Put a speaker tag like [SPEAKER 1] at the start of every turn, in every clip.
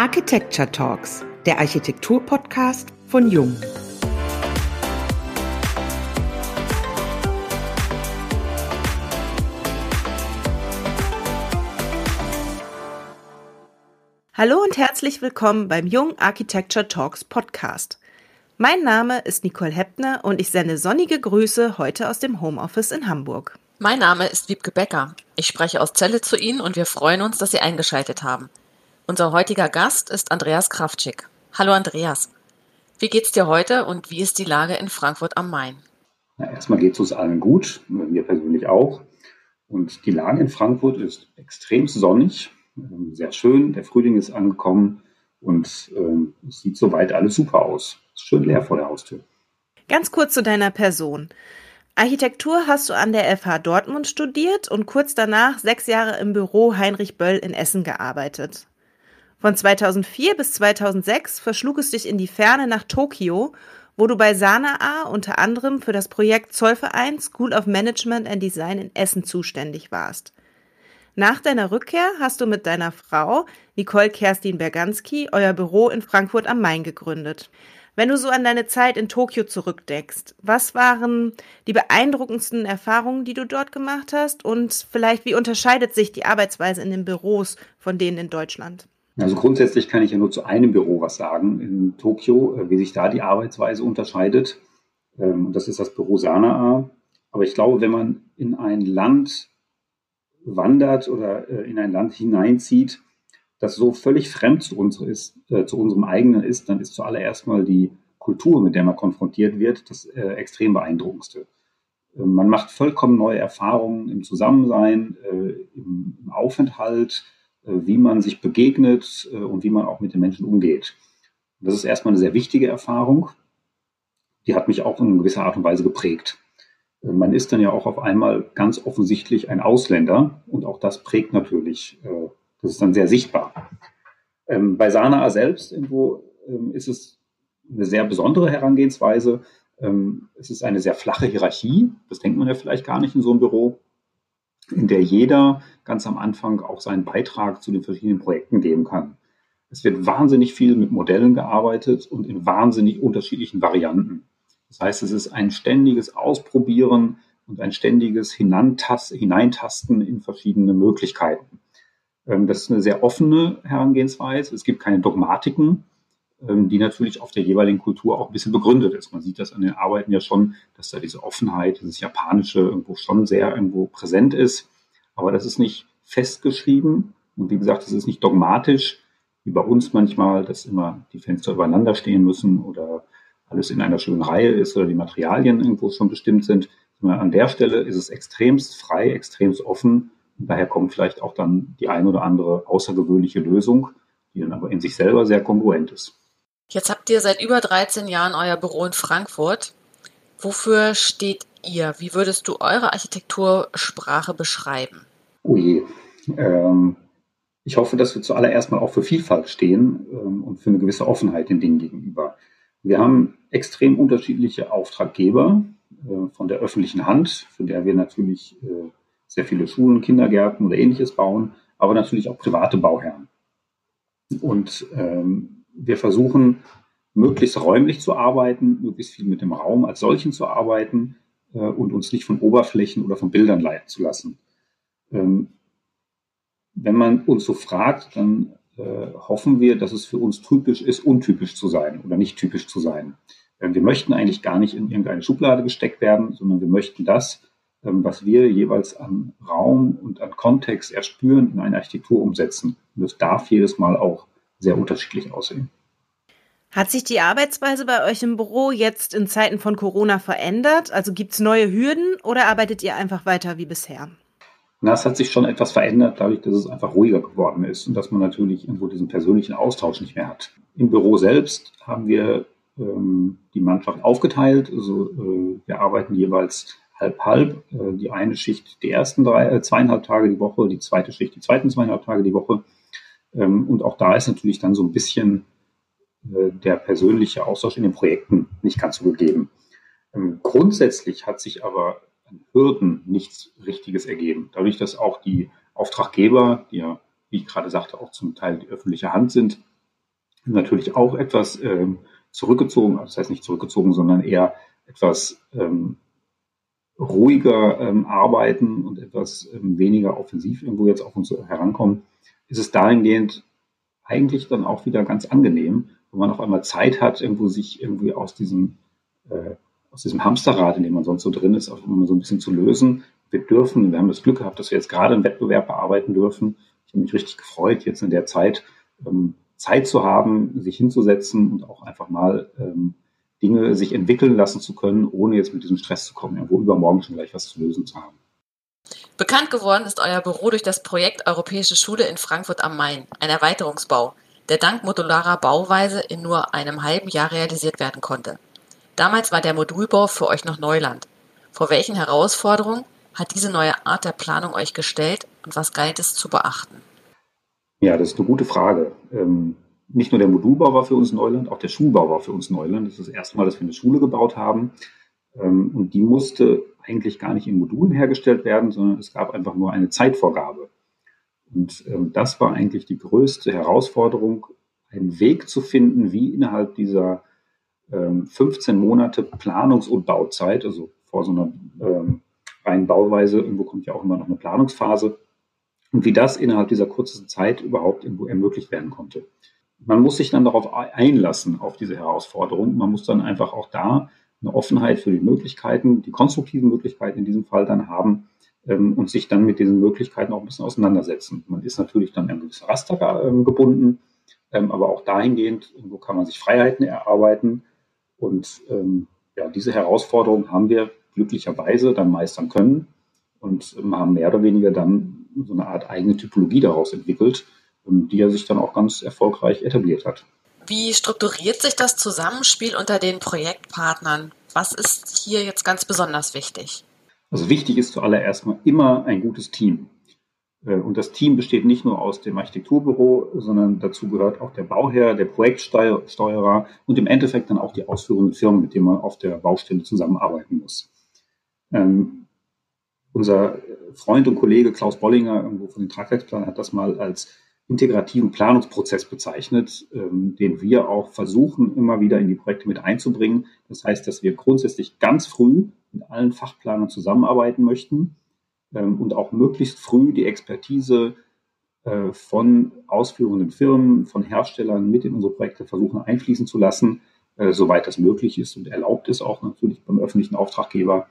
[SPEAKER 1] Architecture Talks, der Architektur-Podcast von Jung. Hallo und herzlich willkommen beim Jung Architecture Talks Podcast. Mein Name ist Nicole Heppner und ich sende sonnige Grüße heute aus dem Homeoffice in Hamburg.
[SPEAKER 2] Mein Name ist Wiebke Becker. Ich spreche aus Celle zu Ihnen und wir freuen uns, dass Sie eingeschaltet haben. Unser heutiger Gast ist Andreas Kraftschick. Hallo Andreas. Wie geht's dir heute und wie ist die Lage in Frankfurt am Main?
[SPEAKER 3] Na, erstmal geht es uns allen gut, mir persönlich auch. Und die Lage in Frankfurt ist extrem sonnig, ähm, sehr schön. Der Frühling ist angekommen und ähm, es sieht soweit alles super aus. Es ist schön leer vor der Haustür.
[SPEAKER 1] Ganz kurz zu deiner Person. Architektur hast du an der FH Dortmund studiert und kurz danach sechs Jahre im Büro Heinrich Böll in Essen gearbeitet. Von 2004 bis 2006 verschlug es dich in die Ferne nach Tokio, wo du bei Sanaa unter anderem für das Projekt Zollverein School of Management and Design in Essen zuständig warst. Nach deiner Rückkehr hast du mit deiner Frau Nicole Kerstin Berganski euer Büro in Frankfurt am Main gegründet. Wenn du so an deine Zeit in Tokio zurückdenkst, was waren die beeindruckendsten Erfahrungen, die du dort gemacht hast und vielleicht wie unterscheidet sich die Arbeitsweise in den Büros von denen in Deutschland?
[SPEAKER 3] Also grundsätzlich kann ich ja nur zu einem Büro was sagen in Tokio, äh, wie sich da die Arbeitsweise unterscheidet. Ähm, das ist das Büro Sanaa. Aber ich glaube, wenn man in ein Land wandert oder äh, in ein Land hineinzieht, das so völlig fremd zu, uns ist, äh, zu unserem eigenen ist, dann ist zuallererst mal die Kultur, mit der man konfrontiert wird, das extrem beeindruckendste. Man macht vollkommen neue Erfahrungen im Zusammensein, im Aufenthalt, wie man sich begegnet äh, und wie man auch mit den Menschen umgeht. Das ist erstmal eine sehr wichtige Erfahrung. Die hat mich auch in gewisser Art und Weise geprägt. Äh, man ist dann ja auch auf einmal ganz offensichtlich ein Ausländer und auch das prägt natürlich. Das ist dann sehr sichtbar. Ähm, bei Sanaa selbst irgendwo ähm, ist es eine sehr besondere Herangehensweise. Ähm, es ist eine sehr flache Hierarchie. Das denkt man ja vielleicht gar nicht in so einem Büro in der jeder ganz am Anfang auch seinen Beitrag zu den verschiedenen Projekten geben kann. Es wird wahnsinnig viel mit Modellen gearbeitet und in wahnsinnig unterschiedlichen Varianten. Das heißt, es ist ein ständiges Ausprobieren und ein ständiges Hineintasten in verschiedene Möglichkeiten. Ähm, das ist eine sehr offene Herangehensweise. Es gibt keine Dogmatiken, die natürlich auf der jeweiligen Kultur auch ein bisschen begründet ist. Man sieht das an den Arbeiten ja schon, dass da diese Offenheit, dieses Japanische irgendwo schon sehr irgendwo präsent ist. Aber das ist nicht festgeschrieben und wie gesagt, es ist nicht dogmatisch, wie bei uns manchmal, dass immer die Fenster übereinander stehen müssen oder alles in einer schönen Reihe ist oder die Materialien irgendwo schon bestimmt sind. An der Stelle ist es extremst frei, extremst offen. Und daher kommt vielleicht auch dann die ein oder andere außergewöhnliche Lösung, die dann aber in sich selber sehr kongruent ist.
[SPEAKER 2] Jetzt habt ihr seit über 13 Jahren euer Büro in Frankfurt. Wofür steht ihr? Wie würdest du eure Architektursprache beschreiben?
[SPEAKER 3] Oh je. Ähm, ich hoffe, dass wir zuallererst mal auch für Vielfalt stehen ähm, und für eine gewisse Offenheit den Dingen gegenüber. Wir haben extrem unterschiedliche Auftraggeber äh, von der öffentlichen Hand, für der wir natürlich äh, sehr viele Schulen, Kindergärten oder ähnliches bauen, aber natürlich auch private Bauherren. Und ähm, wir versuchen, möglichst räumlich zu arbeiten, möglichst viel mit dem Raum als solchen zu arbeiten äh, und uns nicht von Oberflächen oder von Bildern leiten zu lassen. Ähm, wenn man uns so fragt, dann äh, hoffen wir, dass es für uns typisch ist, untypisch zu sein oder nicht typisch zu sein. Ähm, wir möchten eigentlich gar nicht in irgendeine Schublade gesteckt werden, sondern wir möchten das, ähm, was wir jeweils an Raum und an Kontext erspüren, in eine Architektur umsetzen. Und das darf jedes Mal auch sehr unterschiedlich aussehen.
[SPEAKER 1] Hat sich die Arbeitsweise bei euch im Büro jetzt in Zeiten von Corona verändert? Also gibt es neue Hürden oder arbeitet ihr einfach weiter wie bisher?
[SPEAKER 3] Na, es hat sich schon etwas verändert, dadurch, dass es einfach ruhiger geworden ist und dass man natürlich irgendwo diesen persönlichen Austausch nicht mehr hat. Im Büro selbst haben wir ähm, die Mannschaft aufgeteilt. Also äh, wir arbeiten jeweils halb-halb. Äh, die eine Schicht die ersten drei, äh, zweieinhalb Tage die Woche, die zweite Schicht die zweiten zweieinhalb Tage die Woche. Ähm, und auch da ist natürlich dann so ein bisschen äh, der persönliche Austausch in den Projekten nicht ganz so gegeben. Ähm, grundsätzlich hat sich aber an Hürden nichts Richtiges ergeben. Dadurch, dass auch die Auftraggeber, die ja, wie ich gerade sagte, auch zum Teil die öffentliche Hand sind, natürlich auch etwas ähm, zurückgezogen, das heißt nicht zurückgezogen, sondern eher etwas ähm, ruhiger ähm, arbeiten und etwas ähm, weniger offensiv irgendwo jetzt auf uns herankommen, ist es dahingehend eigentlich dann auch wieder ganz angenehm, wenn man auf einmal Zeit hat, irgendwo sich irgendwie aus diesem, äh, aus diesem Hamsterrad, in dem man sonst so drin ist, auch immer so ein bisschen zu lösen. Wir dürfen, wir haben das Glück gehabt, dass wir jetzt gerade einen Wettbewerb bearbeiten dürfen. Ich habe mich richtig gefreut, jetzt in der Zeit ähm, Zeit zu haben, sich hinzusetzen und auch einfach mal ähm, Dinge sich entwickeln lassen zu können, ohne jetzt mit diesem Stress zu kommen, irgendwo übermorgen schon gleich was zu lösen zu haben.
[SPEAKER 2] Bekannt geworden ist euer Büro durch das Projekt Europäische Schule in Frankfurt am Main, ein Erweiterungsbau, der dank modularer Bauweise in nur einem halben Jahr realisiert werden konnte. Damals war der Modulbau für euch noch Neuland. Vor welchen Herausforderungen hat diese neue Art der Planung euch gestellt und was galt es zu beachten?
[SPEAKER 3] Ja, das ist eine gute Frage. Ähm, nicht nur der Modulbau war für uns Neuland, auch der Schulbau war für uns Neuland. Das ist das erste Mal, dass wir eine Schule gebaut haben. Ähm, und die musste eigentlich gar nicht in Modulen hergestellt werden, sondern es gab einfach nur eine Zeitvorgabe. Und ähm, das war eigentlich die größte Herausforderung, einen Weg zu finden, wie innerhalb dieser ähm, 15 Monate Planungs- und Bauzeit, also vor so einer ähm, reinen Bauweise, irgendwo kommt ja auch immer noch eine Planungsphase, und wie das innerhalb dieser kurzen Zeit überhaupt irgendwo ermöglicht werden konnte man muss sich dann darauf einlassen, auf diese Herausforderung. Man muss dann einfach auch da eine Offenheit für die Möglichkeiten, die konstruktiven Möglichkeiten in diesem Fall dann haben ähm, und sich dann mit diesen Möglichkeiten auch ein bisschen auseinandersetzen. Man ist natürlich dann an gewisse Raster ähm, gebunden, ähm, aber auch dahingehend, wo kann man sich Freiheiten erarbeiten. Und ähm, ja, diese Herausforderung haben wir glücklicherweise dann meistern können und ähm, haben mehr oder weniger dann so eine Art eigene Typologie daraus entwickelt, die er sich dann auch ganz erfolgreich etabliert hat.
[SPEAKER 2] Wie strukturiert sich das Zusammenspiel unter den Projektpartnern? Was ist hier jetzt ganz besonders wichtig?
[SPEAKER 3] Also wichtig ist zuallererst mal immer ein gutes Team. Äh, und das Team besteht nicht nur aus dem Architekturbüro, sondern dazu gehört auch der Bauherr, der Projektsteuerer und im Endeffekt dann auch die ausführenden Firmen, mit denen man auf der Baustelle zusammenarbeiten muss. Ähm, unser Freund und Kollege Klaus Bollinger irgendwo von den Tragwerksplanern hat das mal als integrativen Planungsprozess bezeichnet, ähm, den wir auch versuchen, immer wieder in die Projekte mit einzubringen. Das heißt, dass wir grundsätzlich ganz früh mit allen Fachplanern zusammenarbeiten möchten ähm, und auch möglichst früh die Expertise äh, von ausführenden Firmen, von Herstellern mit in unsere Projekte versuchen einfließen zu lassen, äh, soweit das möglich ist und erlaubt ist auch natürlich beim öffentlichen Auftraggeber.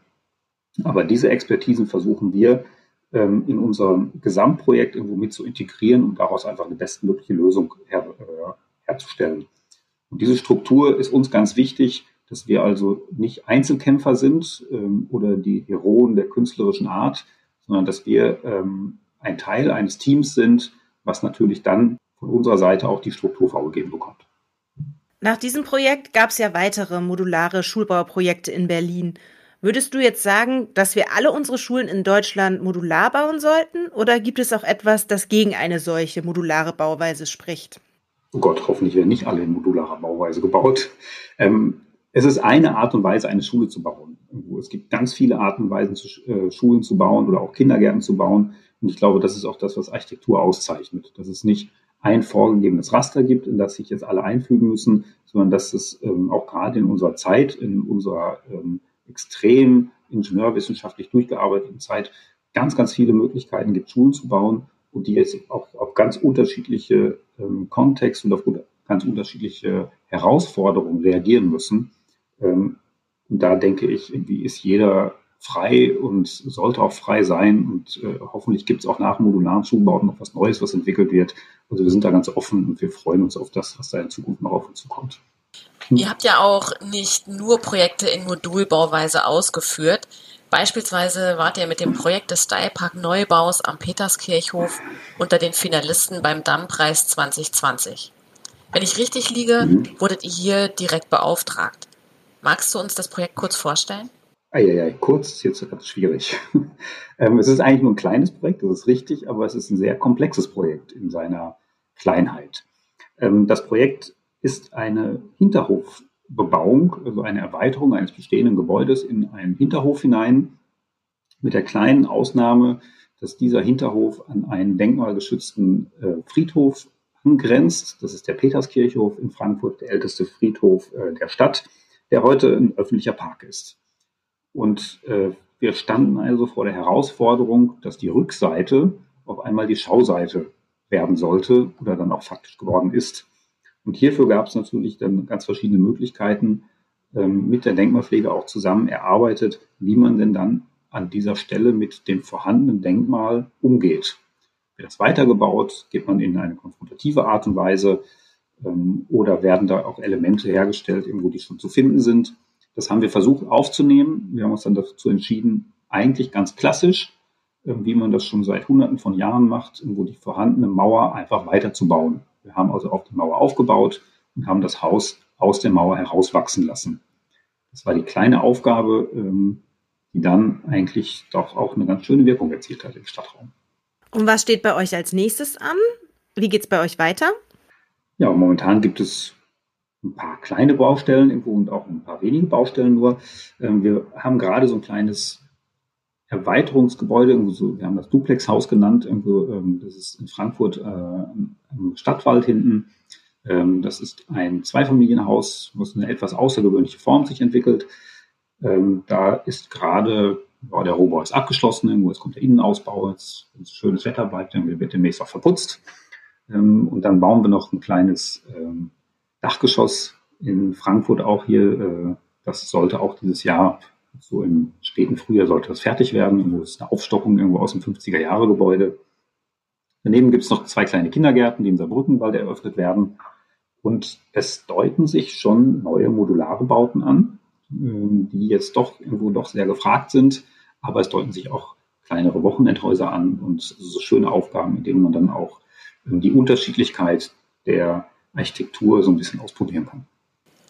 [SPEAKER 3] Aber diese Expertisen versuchen wir ähm, in unserem Gesamtprojekt irgendwo mit zu integrieren und daraus einfach eine bestmögliche Lösung her, äh, herzustellen. Und diese Struktur ist uns ganz wichtig, dass wir also nicht Einzelkämpfer sind ähm, oder die Heroen der künstlerischen Art, sondern dass wir ähm, ein Teil eines Teams sind, was natürlich dann von unserer Seite auch die Struktur vorgegeben bekommt.
[SPEAKER 1] Nach diesem Projekt gab es ja weitere modulare Schulbauprojekte in Berlin. Würdest du jetzt sagen, dass wir alle unsere Schulen in Deutschland modular bauen sollten? Oder gibt es auch etwas, das gegen eine solche modulare Bauweise spricht?
[SPEAKER 3] Oh Gott, hoffentlich werden nicht alle in modularer Bauweise gebaut. Ähm, es ist eine Art und Weise, eine Schule zu bauen. Es gibt ganz viele Arten und Weisen, äh, Schulen zu bauen oder auch Kindergärten zu bauen. Und ich glaube, das ist auch das, was Architektur auszeichnet. Dass es nicht ein vorgegebenes Raster gibt, in das sich jetzt alle einfügen müssen, sondern dass es ähm, auch gerade in unserer Zeit, in unserer ähm, extrem ingenieurwissenschaftlich durchgearbeiteten Zeit ganz, ganz viele Möglichkeiten gibt, Schulen zu bauen und die jetzt auch auf ganz unterschiedliche ähm, Kontexte und auf ganz unterschiedliche Herausforderungen reagieren müssen. Ähm, und da denke ich, irgendwie ist jeder frei und sollte auch frei sein. Und äh, hoffentlich gibt es auch nach modularen Schulbauten noch was Neues, was entwickelt wird. Also wir sind da ganz offen und wir freuen uns auf das, was da in Zukunft noch auf uns zukommt.
[SPEAKER 2] Ihr habt ja auch nicht nur Projekte in Modulbauweise ausgeführt. Beispielsweise wart ihr mit dem Projekt des Stylepark Neubaus am Peterskirchhof unter den Finalisten beim Dammpreis 2020. Wenn ich richtig liege, wurdet ihr hier direkt beauftragt. Magst du uns das Projekt kurz vorstellen?
[SPEAKER 3] Eieiei, kurz ist jetzt ganz schwierig. Ähm, es ist eigentlich nur ein kleines Projekt, das ist richtig, aber es ist ein sehr komplexes Projekt in seiner Kleinheit. Ähm, das Projekt ist eine Hinterhofbebauung, also eine Erweiterung eines bestehenden Gebäudes in einen Hinterhof hinein, mit der kleinen Ausnahme, dass dieser Hinterhof an einen denkmalgeschützten äh, Friedhof angrenzt. Das ist der Peterskirchhof in Frankfurt, der älteste Friedhof äh, der Stadt, der heute ein öffentlicher Park ist. Und äh, wir standen also vor der Herausforderung, dass die Rückseite auf einmal die Schauseite werden sollte oder dann auch faktisch geworden ist. Und hierfür gab es natürlich dann ganz verschiedene Möglichkeiten, ähm, mit der Denkmalpflege auch zusammen erarbeitet, wie man denn dann an dieser Stelle mit dem vorhandenen Denkmal umgeht. Wird das weitergebaut? Geht man in eine konfrontative Art und Weise? Ähm, oder werden da auch Elemente hergestellt, irgendwo die schon zu finden sind? Das haben wir versucht aufzunehmen. Wir haben uns dann dazu entschieden, eigentlich ganz klassisch, äh, wie man das schon seit Hunderten von Jahren macht, irgendwo die vorhandene Mauer einfach weiterzubauen. Wir haben also auch die Mauer aufgebaut und haben das Haus aus der Mauer herauswachsen lassen. Das war die kleine Aufgabe, ähm, die dann eigentlich doch auch eine ganz schöne Wirkung erzielt hat im Stadtraum.
[SPEAKER 1] Und was steht bei euch als nächstes an? Wie geht es bei euch weiter?
[SPEAKER 3] Ja, momentan gibt es ein paar kleine Baustellen irgendwo und auch ein paar wenige Baustellen nur. Ähm, wir haben gerade so ein kleines Erweiterungsgebäude, wir haben das Duplexhaus genannt, ähm, das ist in Frankfurt äh, im Stadtwald hinten. Ähm, das ist ein Zweifamilienhaus, was eine etwas außergewöhnliche Form sich entwickelt. Ähm, da ist gerade, ja, der Rohbau ist abgeschlossen, irgendwo jetzt kommt der Innenausbau, jetzt ist schönes Wetter bleibt, wird demnächst auch verputzt. Ähm, und dann bauen wir noch ein kleines ähm, Dachgeschoss in Frankfurt auch hier. Äh, das sollte auch dieses Jahr, so im späten Frühjahr sollte das fertig werden. Irgendwo ist eine Aufstockung irgendwo aus dem 50er Jahre Gebäude. Daneben gibt es noch zwei kleine Kindergärten, die in Saarbrücken bald eröffnet werden. Und es deuten sich schon neue modulare Bauten an, ähm, die jetzt doch irgendwo doch sehr gefragt sind. Aber es deuten sich auch kleinere Wochenendhäuser an und so schöne Aufgaben, in denen man dann auch ähm, die Unterschiedlichkeit der Architektur so ein bisschen ausprobieren kann.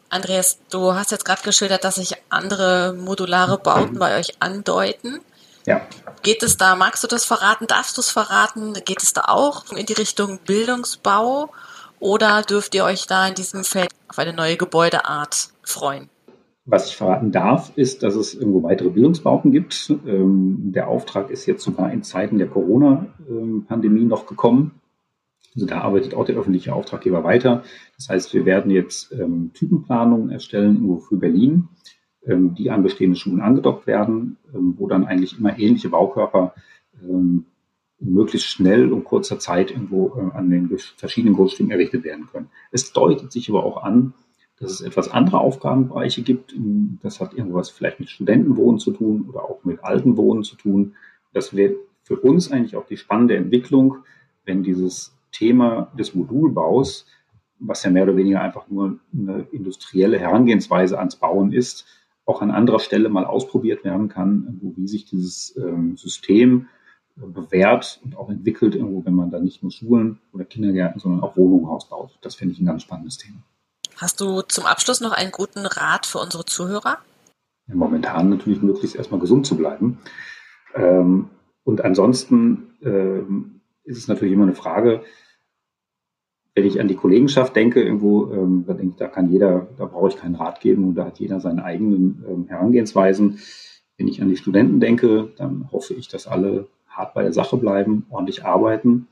[SPEAKER 2] Andreas, du hast jetzt gerade geschildert, dass sich andere modulare Bauten bei euch andeuten.
[SPEAKER 3] Ja.
[SPEAKER 2] Geht es da, magst du das verraten, darfst du es verraten? Geht es da auch in die Richtung Bildungsbau oder dürft ihr euch da in diesem Feld auf eine neue Gebäudeart freuen?
[SPEAKER 3] Was ich verraten darf, ist, dass es irgendwo weitere Bildungsbauten gibt. Ähm, der Auftrag ist jetzt sogar in Zeiten der Corona-Pandemie noch gekommen. Also da arbeitet auch der öffentliche Auftraggeber weiter. Das heißt, wir werden jetzt ähm, Typenplanungen erstellen irgendwo für Berlin, ähm, die an bestehende Schulen angedockt werden, ähm, wo dann eigentlich immer ähnliche Baukörper ähm, möglichst schnell und kurzer Zeit irgendwo äh, an den verschiedenen Grundstücken errichtet werden können. Es deutet sich aber auch an, dass es etwas andere Aufgabenbereiche gibt. Das hat irgendwas vielleicht mit Studentenwohnen zu tun oder auch mit Altenwohnen zu tun. Das wäre für uns eigentlich auch die spannende Entwicklung, wenn dieses Thema des Modulbaus, was ja mehr oder weniger einfach nur eine industrielle Herangehensweise ans Bauen ist, auch an anderer Stelle mal ausprobiert werden kann, wie sich dieses ähm, System bewährt und auch entwickelt, irgendwo, wenn man dann nicht nur Schulen oder Kindergärten, sondern auch Wohnungen ausbaut. Das finde ich ein ganz spannendes Thema.
[SPEAKER 2] Hast du zum Abschluss noch einen guten Rat für unsere Zuhörer?
[SPEAKER 3] Ja, momentan natürlich möglichst erstmal gesund zu bleiben. Ähm, und ansonsten ähm, ist es natürlich immer eine Frage, wenn ich an die Kollegenschaft denke, irgendwo, ähm, da denke ich, da kann jeder, da brauche ich keinen Rat geben und da hat jeder seine eigenen ähm, Herangehensweisen. Wenn ich an die Studenten denke, dann hoffe ich, dass alle hart bei der Sache bleiben, ordentlich arbeiten,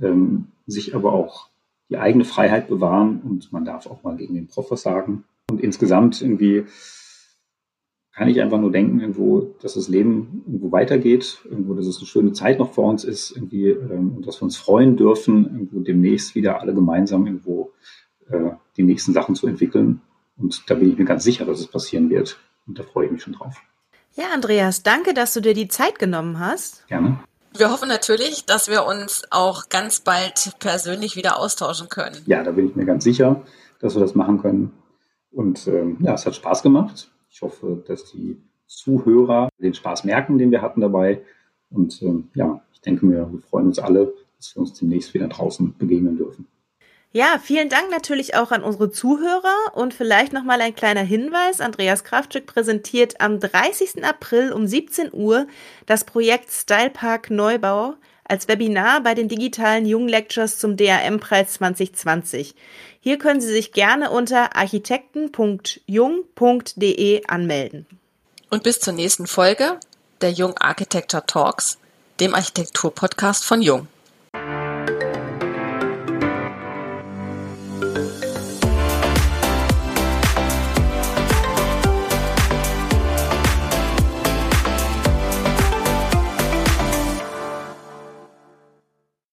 [SPEAKER 3] ähm, sich aber auch die eigene Freiheit bewahren und man darf auch mal gegen den Prof sagen. Und insgesamt irgendwie kann ich einfach nur denken, irgendwo, dass das Leben irgendwo weitergeht, irgendwo, dass es eine schöne Zeit noch vor uns ist, irgendwie, ähm, und dass wir uns freuen dürfen, irgendwo demnächst wieder alle gemeinsam irgendwo äh, die nächsten Sachen zu entwickeln. Und da bin ich mir ganz sicher, dass es passieren wird. Und da freue ich mich schon drauf.
[SPEAKER 1] Ja, Andreas, danke, dass du dir die Zeit genommen hast.
[SPEAKER 3] Gerne.
[SPEAKER 2] Wir hoffen natürlich, dass wir uns auch ganz bald persönlich wieder austauschen können.
[SPEAKER 3] Ja, da bin ich mir ganz sicher, dass wir das machen können. Und ähm, ja, es hat Spaß gemacht. Ich hoffe, dass die Zuhörer den Spaß merken, den wir hatten dabei. Und ähm, ja, ich denke mir, wir freuen uns alle, dass wir uns demnächst wieder draußen begegnen dürfen.
[SPEAKER 1] Ja, vielen Dank natürlich auch an unsere Zuhörer und vielleicht nochmal ein kleiner Hinweis. Andreas Kraftschuk präsentiert am 30. April um 17 Uhr das Projekt Style Park Neubau als Webinar bei den digitalen Jung Lectures zum DAM-Preis 2020. Hier können Sie sich gerne unter architekten.jung.de anmelden.
[SPEAKER 2] Und bis zur nächsten Folge der Jung Architecture Talks, dem Architektur-Podcast von Jung.